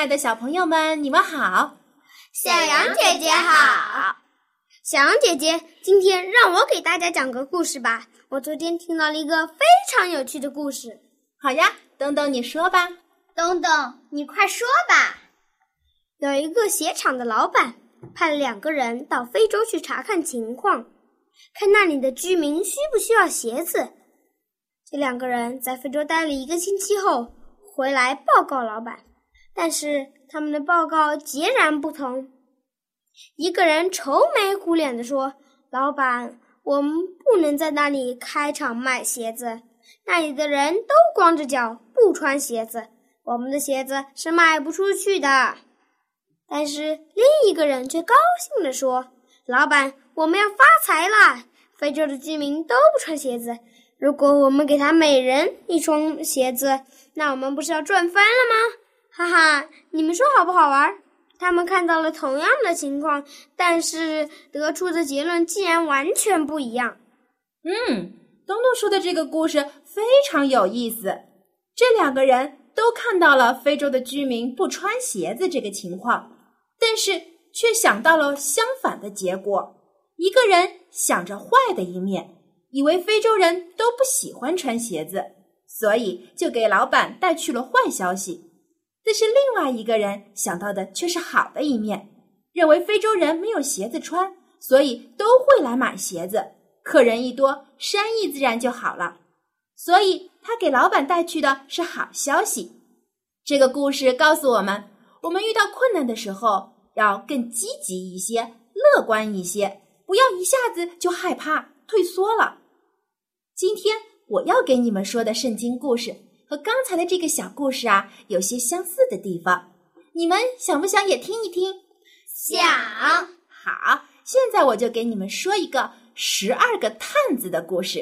爱的小朋友们，你们好！小羊姐姐好！小羊姐姐，今天让我给大家讲个故事吧。我昨天听到了一个非常有趣的故事。好呀，东东，你说吧。东东，你快说吧。有一个鞋厂的老板派了两个人到非洲去查看情况，看那里的居民需不需要鞋子。这两个人在非洲待了一个星期后，回来报告老板。但是他们的报告截然不同。一个人愁眉苦脸地说：“老板，我们不能在那里开厂卖鞋子，那里的人都光着脚，不穿鞋子，我们的鞋子是卖不出去的。”但是另一个人却高兴地说：“老板，我们要发财了！非洲的居民都不穿鞋子，如果我们给他每人一双鞋子，那我们不是要赚翻了吗？”哈哈，你们说好不好玩？他们看到了同样的情况，但是得出的结论竟然完全不一样。嗯，东东说的这个故事非常有意思。这两个人都看到了非洲的居民不穿鞋子这个情况，但是却想到了相反的结果。一个人想着坏的一面，以为非洲人都不喜欢穿鞋子，所以就给老板带去了坏消息。但是另外一个人想到的却是好的一面，认为非洲人没有鞋子穿，所以都会来买鞋子。客人一多，生意自然就好了。所以他给老板带去的是好消息。这个故事告诉我们：我们遇到困难的时候，要更积极一些，乐观一些，不要一下子就害怕退缩了。今天我要给你们说的圣经故事。和刚才的这个小故事啊，有些相似的地方，你们想不想也听一听？想。好，现在我就给你们说一个十二个探子的故事。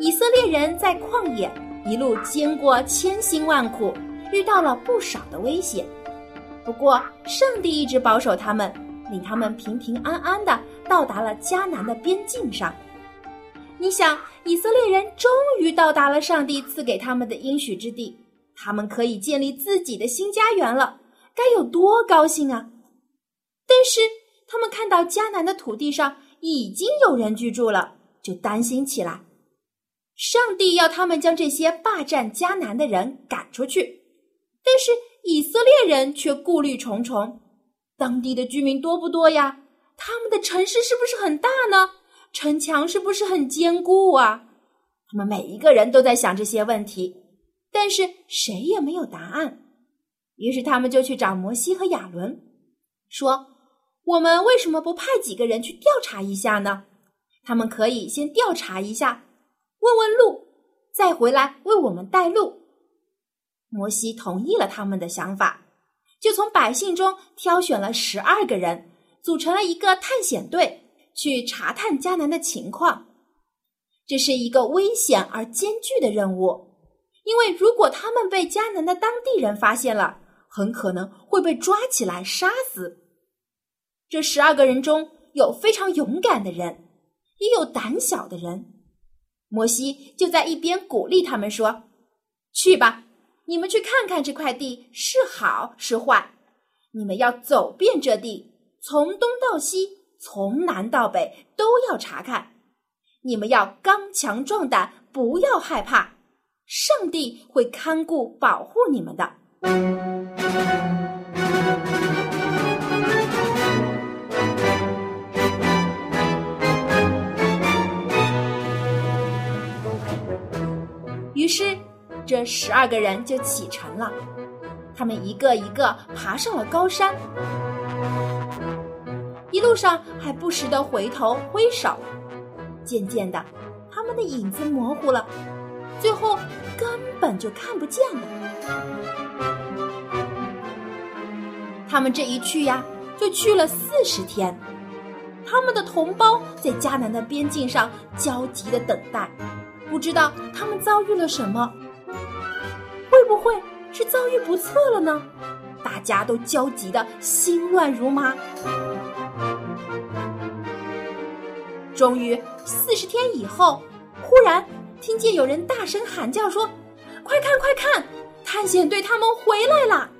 以色列人在旷野一路经过千辛万苦，遇到了不少的危险，不过上帝一直保守他们。令他们平平安安的到达了迦南的边境上。你想，以色列人终于到达了上帝赐给他们的应许之地，他们可以建立自己的新家园了，该有多高兴啊！但是他们看到迦南的土地上已经有人居住了，就担心起来。上帝要他们将这些霸占迦南的人赶出去，但是以色列人却顾虑重重。当地的居民多不多呀？他们的城市是不是很大呢？城墙是不是很坚固啊？他们每一个人都在想这些问题，但是谁也没有答案。于是他们就去找摩西和亚伦，说：“我们为什么不派几个人去调查一下呢？他们可以先调查一下，问问路，再回来为我们带路。”摩西同意了他们的想法。就从百姓中挑选了十二个人，组成了一个探险队，去查探迦南的情况。这是一个危险而艰巨的任务，因为如果他们被迦南的当地人发现了，很可能会被抓起来杀死。这十二个人中有非常勇敢的人，也有胆小的人。摩西就在一边鼓励他们说：“去吧。”你们去看看这块地是好是坏，你们要走遍这地，从东到西，从南到北都要查看。你们要刚强壮胆，不要害怕，上帝会看顾保护你们的。于是。这十二个人就启程了，他们一个一个爬上了高山。一路上还不时的回头挥手。渐渐的，他们的影子模糊了，最后根本就看不见了。他们这一去呀，就去了四十天。他们的同胞在迦南的边境上焦急的等待，不知道他们遭遇了什么。不会是遭遇不测了呢？大家都焦急的心乱如麻。终于，四十天以后，忽然听见有人大声喊叫说：“快看，快看，探险队他们回来了！”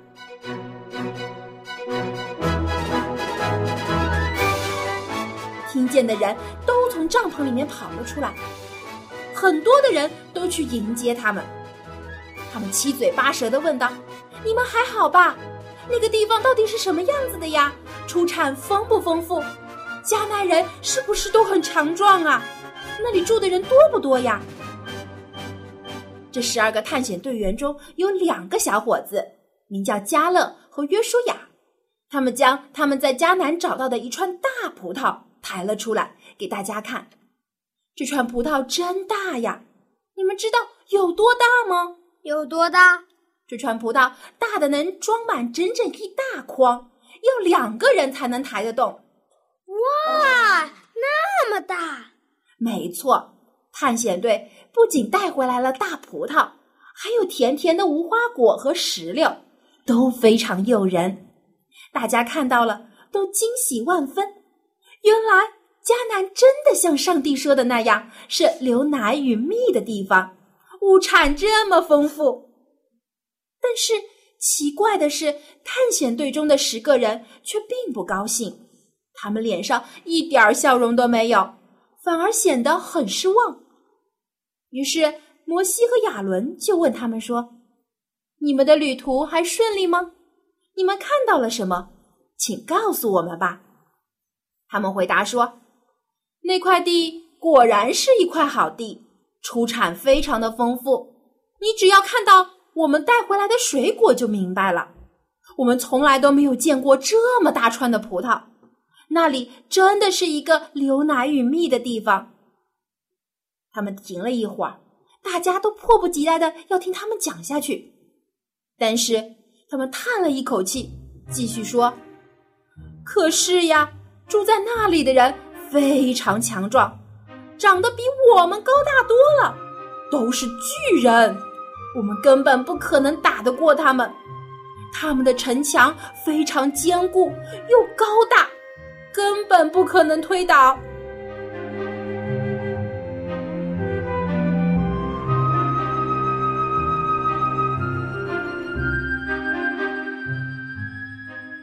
听见的人都从帐篷里面跑了出来，很多的人都去迎接他们。他们七嘴八舌的问道：“你们还好吧？那个地方到底是什么样子的呀？出产丰不丰富？迦南人是不是都很强壮啊？那里住的人多不多呀？”这十二个探险队员中有两个小伙子，名叫加勒和约书亚，他们将他们在迦南找到的一串大葡萄。抬了出来给大家看，这串葡萄真大呀！你们知道有多大吗？有多大？这串葡萄大的能装满整整一大筐，要两个人才能抬得动。哇，那么大！没错，探险队不仅带回来了大葡萄，还有甜甜的无花果和石榴，都非常诱人。大家看到了，都惊喜万分。原来迦南真的像上帝说的那样，是流奶与蜜的地方，物产这么丰富。但是奇怪的是，探险队中的十个人却并不高兴，他们脸上一点笑容都没有，反而显得很失望。于是摩西和亚伦就问他们说：“你们的旅途还顺利吗？你们看到了什么？请告诉我们吧。”他们回答说：“那块地果然是一块好地，出产非常的丰富。你只要看到我们带回来的水果就明白了。我们从来都没有见过这么大串的葡萄，那里真的是一个流奶与蜜的地方。”他们停了一会儿，大家都迫不及待的要听他们讲下去，但是他们叹了一口气，继续说：“可是呀。”住在那里的人非常强壮，长得比我们高大多了，都是巨人，我们根本不可能打得过他们。他们的城墙非常坚固又高大，根本不可能推倒。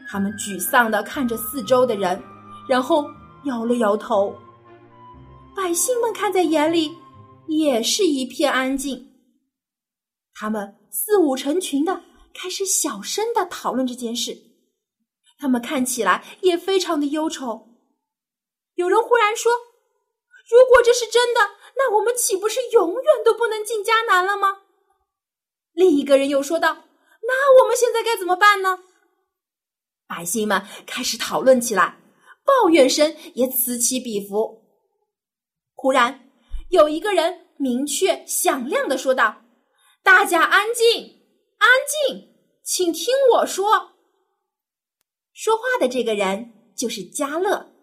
他们沮丧的看着四周的人。然后摇了摇头，百姓们看在眼里，也是一片安静。他们四五成群的开始小声的讨论这件事，他们看起来也非常的忧愁。有人忽然说：“如果这是真的，那我们岂不是永远都不能进迦南了吗？”另一个人又说道：“那我们现在该怎么办呢？”百姓们开始讨论起来。抱怨声也此起彼伏。忽然，有一个人明确响亮的说道：“大家安静，安静，请听我说。”说话的这个人就是加勒，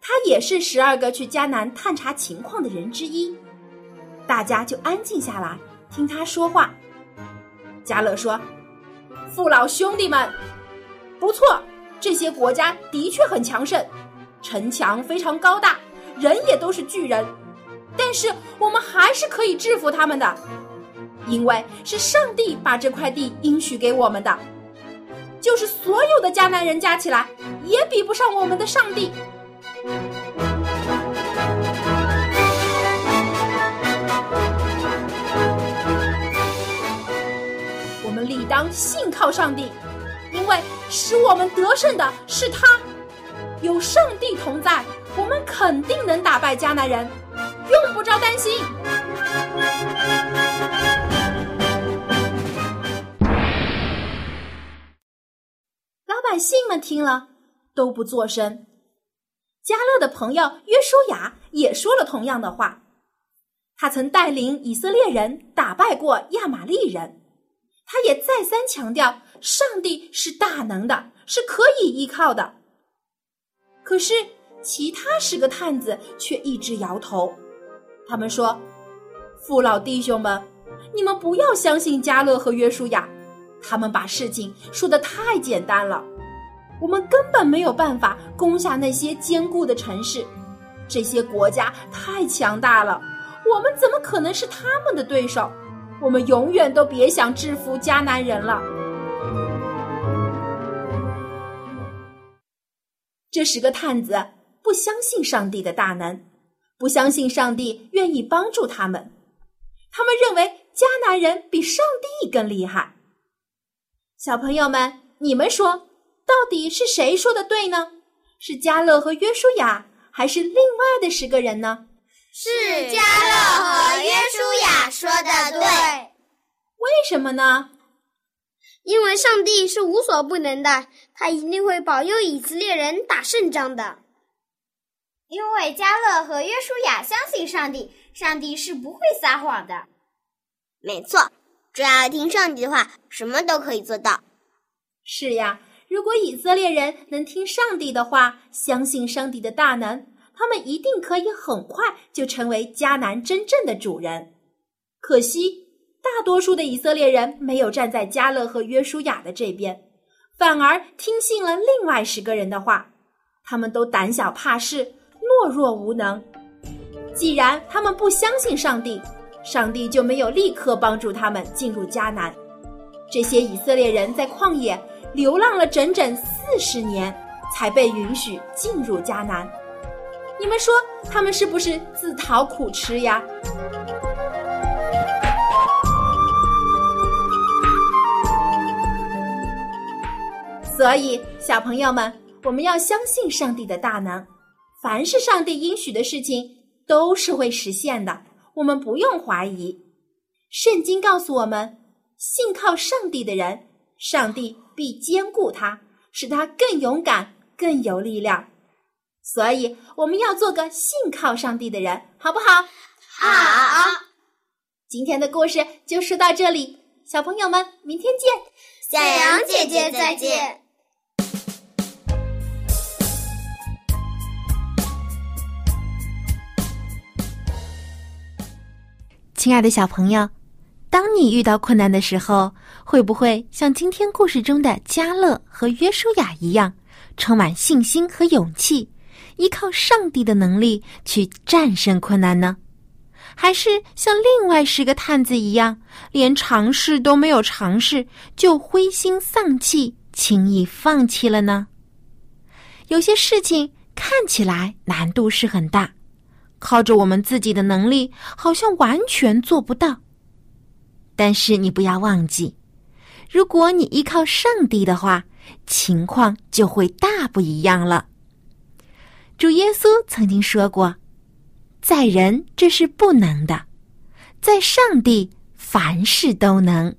他也是十二个去迦南探查情况的人之一。大家就安静下来听他说话。加勒说：“父老兄弟们，不错，这些国家的确很强盛。”城墙非常高大，人也都是巨人，但是我们还是可以制服他们的，因为是上帝把这块地应许给我们的，就是所有的迦南人加起来也比不上我们的上帝。我们理当信靠上帝，因为使我们得胜的是他。有上帝同在，我们肯定能打败迦南人，用不着担心。老百姓们听了都不作声，加勒的朋友约书亚也说了同样的话。他曾带领以色列人打败过亚玛利人，他也再三强调上帝是大能的，是可以依靠的。可是其他十个探子却一直摇头，他们说：“父老弟兄们，你们不要相信加勒和约书亚，他们把事情说的太简单了。我们根本没有办法攻下那些坚固的城市，这些国家太强大了。”我们怎么可能是他们的对手？我们永远都别想制服迦南人了。这十个探子不相信上帝的大能，不相信上帝愿意帮助他们。他们认为迦南人比上帝更厉害。小朋友们，你们说，到底是谁说的对呢？是加勒和约书亚，还是另外的十个人呢？是加勒和约书亚说的对，为什么呢？因为上帝是无所不能的，他一定会保佑以色列人打胜仗的。因为加勒和约书亚相信上帝，上帝是不会撒谎的。没错，只要听上帝的话，什么都可以做到。是呀，如果以色列人能听上帝的话，相信上帝的大能。他们一定可以很快就成为迦南真正的主人。可惜，大多数的以色列人没有站在加勒和约书亚的这边，反而听信了另外十个人的话。他们都胆小怕事、懦弱无能。既然他们不相信上帝，上帝就没有立刻帮助他们进入迦南。这些以色列人在旷野流浪了整整四十年，才被允许进入迦南。你们说他们是不是自讨苦吃呀？所以，小朋友们，我们要相信上帝的大能。凡是上帝应许的事情，都是会实现的。我们不用怀疑。圣经告诉我们，信靠上帝的人，上帝必坚固他，使他更勇敢、更有力量。所以，我们要做个信靠上帝的人，好不好？好。今天的故事就说到这里，小朋友们，明天见。小羊姐姐再见。亲爱的小朋友，当你遇到困难的时候，会不会像今天故事中的加勒和约书亚一样，充满信心和勇气？依靠上帝的能力去战胜困难呢，还是像另外十个探子一样，连尝试都没有尝试就灰心丧气、轻易放弃了呢？有些事情看起来难度是很大，靠着我们自己的能力好像完全做不到。但是你不要忘记，如果你依靠上帝的话，情况就会大不一样了。主耶稣曾经说过：“在人这是不能的，在上帝凡事都能。”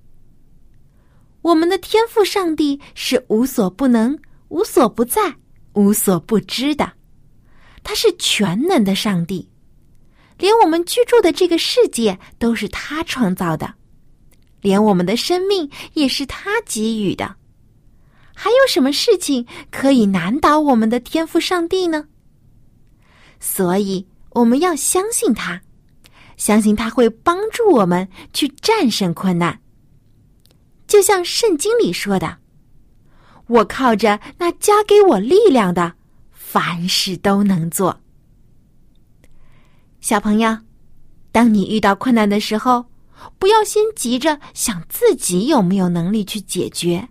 我们的天赋上帝是无所不能、无所不在、无所不知的，他是全能的上帝，连我们居住的这个世界都是他创造的，连我们的生命也是他给予的。还有什么事情可以难倒我们的天赋上帝呢？所以我们要相信他，相信他会帮助我们去战胜困难。就像圣经里说的：“我靠着那加给我力量的，凡事都能做。”小朋友，当你遇到困难的时候，不要先急着想自己有没有能力去解决，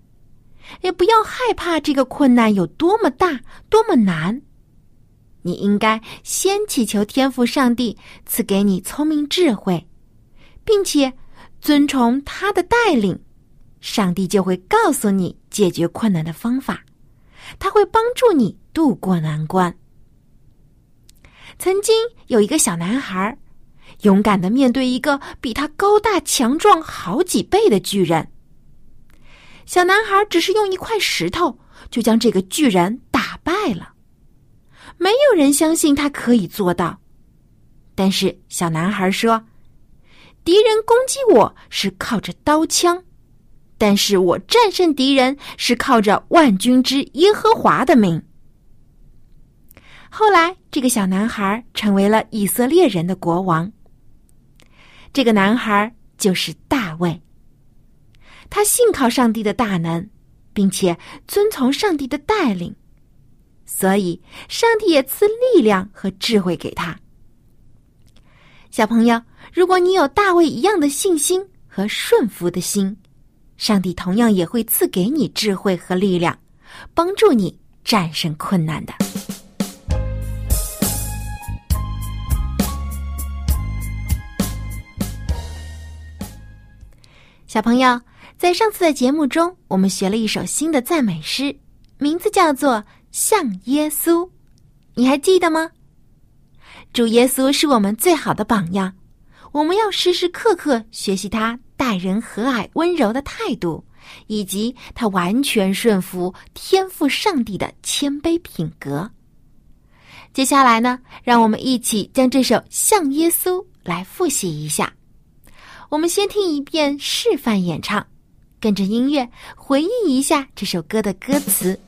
也不要害怕这个困难有多么大、多么难。你应该先祈求天赋上帝赐给你聪明智慧，并且遵从他的带领，上帝就会告诉你解决困难的方法，他会帮助你渡过难关。曾经有一个小男孩，勇敢的面对一个比他高大强壮好几倍的巨人。小男孩只是用一块石头就将这个巨人打败了。没有人相信他可以做到。但是小男孩说：“敌人攻击我是靠着刀枪，但是我战胜敌人是靠着万军之耶和华的名。”后来，这个小男孩成为了以色列人的国王。这个男孩就是大卫。他信靠上帝的大能，并且遵从上帝的带领，所以上帝也赐力量和智慧给他。小朋友，如果你有大卫一样的信心和顺服的心，上帝同样也会赐给你智慧和力量，帮助你战胜困难的。小朋友，在上次的节目中，我们学了一首新的赞美诗，名字叫做《像耶稣》，你还记得吗？主耶稣是我们最好的榜样，我们要时时刻刻学习他待人和蔼、温柔的态度，以及他完全顺服天赋上帝的谦卑品格。接下来呢，让我们一起将这首《像耶稣》来复习一下。我们先听一遍示范演唱，跟着音乐回忆一下这首歌的歌词。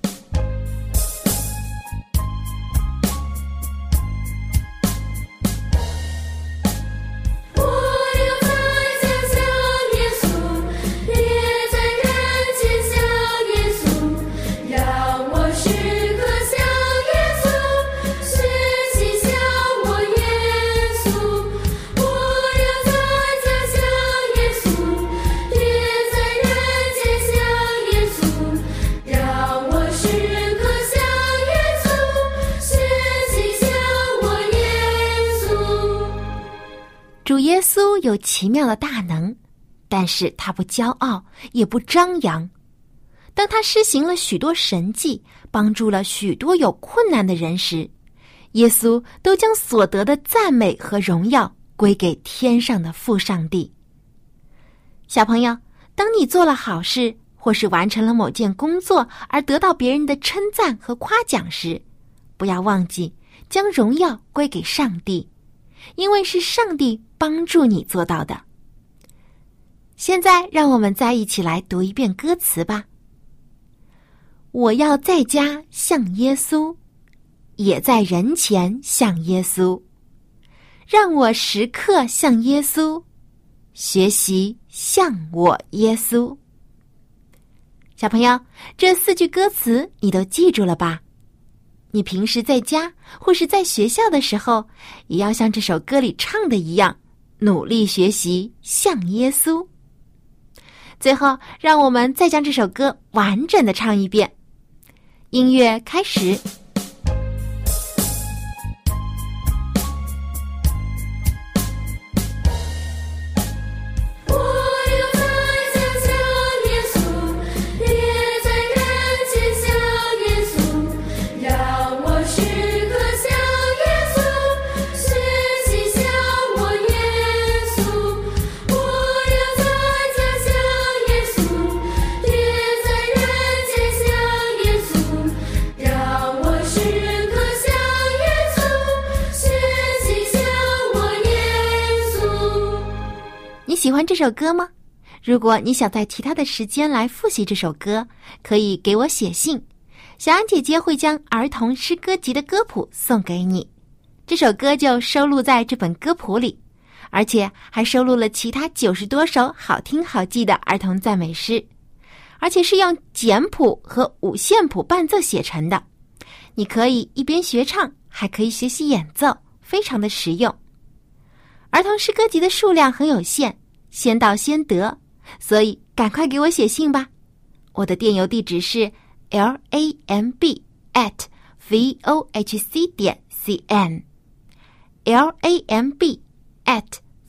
有奇妙的大能，但是他不骄傲，也不张扬。当他施行了许多神迹，帮助了许多有困难的人时，耶稣都将所得的赞美和荣耀归给天上的父上帝。小朋友，当你做了好事，或是完成了某件工作而得到别人的称赞和夸奖时，不要忘记将荣耀归给上帝，因为是上帝。帮助你做到的。现在，让我们再一起来读一遍歌词吧。我要在家像耶稣，也在人前像耶稣，让我时刻像耶稣，学习像我耶稣。小朋友，这四句歌词你都记住了吧？你平时在家或是在学校的时候，也要像这首歌里唱的一样。努力学习，像耶稣。最后，让我们再将这首歌完整的唱一遍。音乐开始。喜欢这首歌吗？如果你想在其他的时间来复习这首歌，可以给我写信，小安姐姐会将儿童诗歌集的歌谱送给你。这首歌就收录在这本歌谱里，而且还收录了其他九十多首好听好记的儿童赞美诗，而且是用简谱和五线谱伴奏写成的。你可以一边学唱，还可以学习演奏，非常的实用。儿童诗歌集的数量很有限。先到先得，所以赶快给我写信吧。我的电邮地址是 l a m b at v o h c 点 c n，l a m b at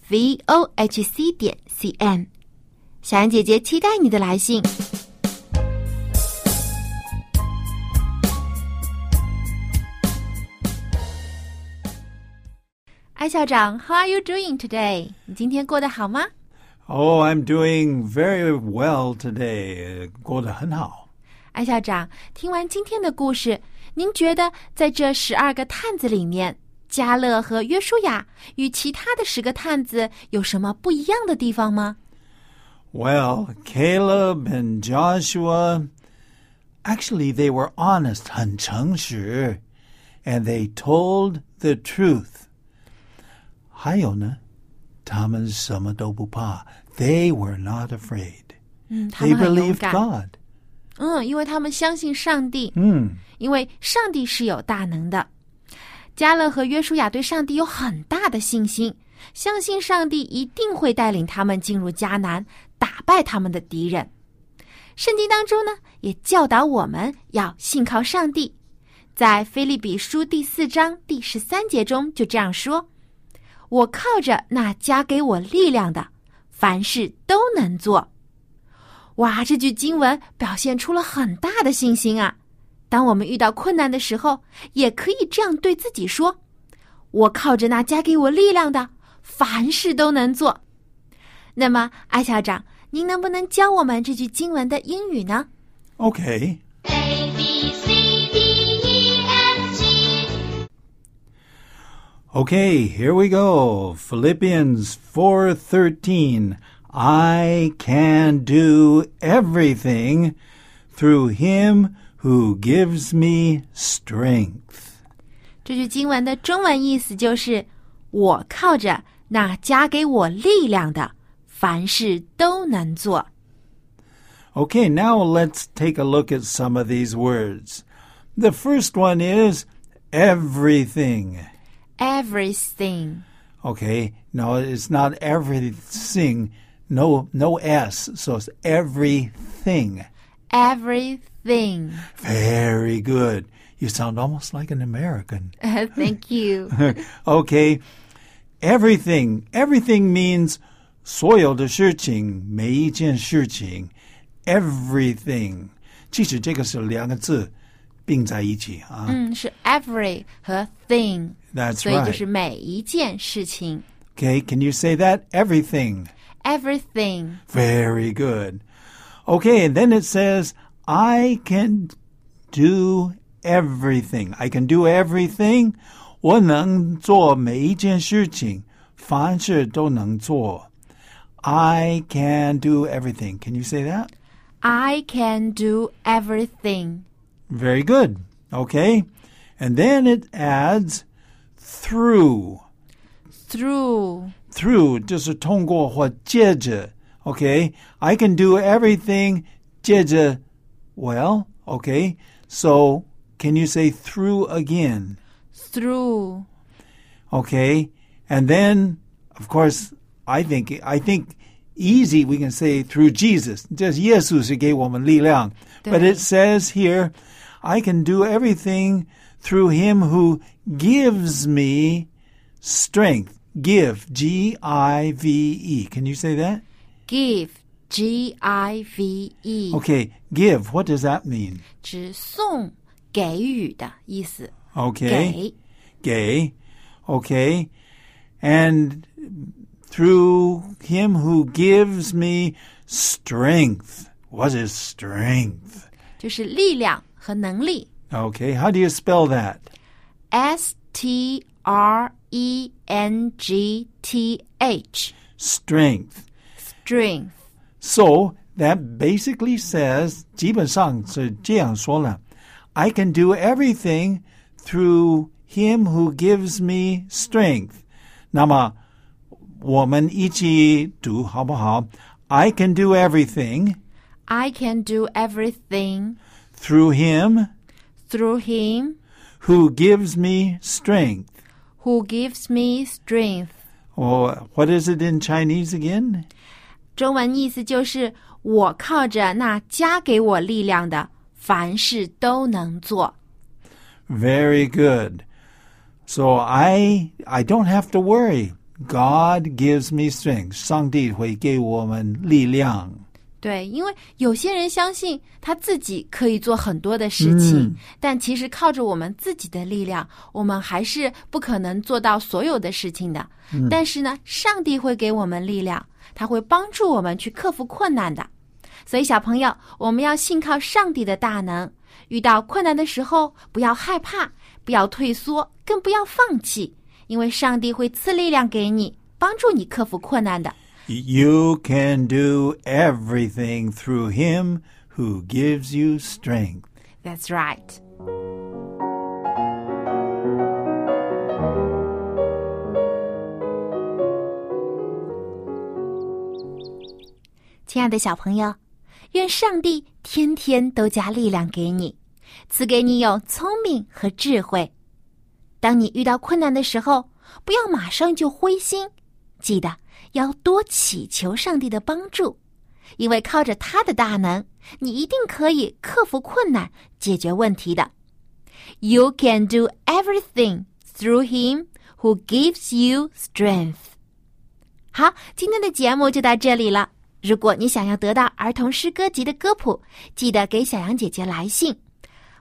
v o h c 点 c n。小安姐姐期待你的来信。艾校长，How are you doing today？你今天过得好吗 ？Oh, I'm doing very well today. 过得很好。艾校长，听完今天的故事， 您觉得在这十二个探子里面，加勒和约书亚与其他的十个探子有什么不一样的地方吗？ Well, Caleb and Joshua, actually, they were honest, 很诚实, and they told the truth. 还有呢， 他们什么都不怕. They were not afraid. 嗯，他 They 们很勇 believed 敢。God. 嗯，因为他们相信上帝，嗯，因为上帝是有大能的。加勒和约书亚对上帝有很大的信心，相信上帝一定会带领他们进入迦南，打败他们的敌人。圣经当中呢，也教导我们要信靠上帝。在菲利比书第四章第十三节中就这样说：“我靠着那加给我力量的，凡事都能做。”哇，这句经文表现出了很大的信心啊！当我们遇到困难的时候，也可以这样对自己说：“我靠着那加给我力量的，凡事都能做。”那么，艾校长，您能不能教我们这句经文的英语呢？Okay. Okay, here we go. Philippians 4:13. I can do everything through him who gives me strength. 这句经文的中文意思就是：我靠着那加给我力量的，凡事都能做。 Okay, now let's take a look at some of these words. The first one is everything. Everything， Okay, no, it's not everything. No, no S, so it's everything. everything。 Very good. You sound almost like an American. Thank you。 okay, everything. Everything means 所有的事情，每一件事情，everything。即使这个是两个字 并在一起啊。嗯，是 every 和 thing， That's 所以就 right. 是每一件事情。 Okay, can you say that? Everything. Everything， Very good. Okay, and then it says, I can do everything. I can do everything. 我能做每一件事情，凡事都能做。I can do everything. Can you say that? I can do everything. Very good. Okay. And then it adds through. Through through 就是通过或借着，OK。I can do everything 借着，well, OK. So can you say through again? through Okay. And then, of course, I think I think easy we can say through Jesus. 就是耶稣是给我们力量。But it says here, I can do everything through him who gives me strength. Give, G I V E. Can you say that? give G I V E，、 Okay, give. What does that mean? 指送、给予的意思。 Okay. 给 gay. Okay. And through him who gives me strength. What is strength? 就是力量 和能力。 Okay. How do you spell that? S T R E N G T H Strength. strength。 So that basically says, 基本上是这样说了, I can do everything through him who gives me strength. 那么我们一起读好不好? I can do everything I can do everything through him through him who gives me strength. who gives me strength。 Or what is it in Chinese again? 中文意思就是我靠着那加给我力量的，凡事都能做。 Very good. So I I don't have to worry. God gives me strength. 上帝会给我们力量。 对，因为有些人相信他自己可以做很多的事情，嗯但其实靠着我们自己的力量，我们还是不可能做到所有的事情的。但是呢，上帝会给我们力量，他会帮助我们去克服困难的。所以，小朋友，我们要信靠上帝的大能。遇到困难的时候，不要害怕，不要退缩，更不要放弃，因为上帝会赐力量给你，帮助你克服困难的。You can do everything through him who gives you strength. That's right. 亲爱的小朋友，愿上帝天天都加力量给你，赐给你有聪明和智慧。当你遇到困难的时候，不要马上就灰心，记得要多祈求上帝的帮助，因为靠着他的大能，你一定可以克服困难，解决问题的。You can do everything through him who gives you strength. 好，今天的节目就到这里了。如果你想要得到儿童诗歌集的歌谱，记得给小羊姐姐来信。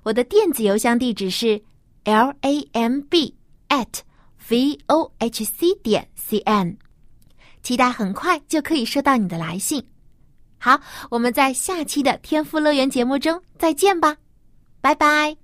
我的电子邮箱地址是 l a m b at v o h c 点 c n，期待很快就可以收到你的来信。好，我们在下期的天赋乐园节目中再见吧，拜拜。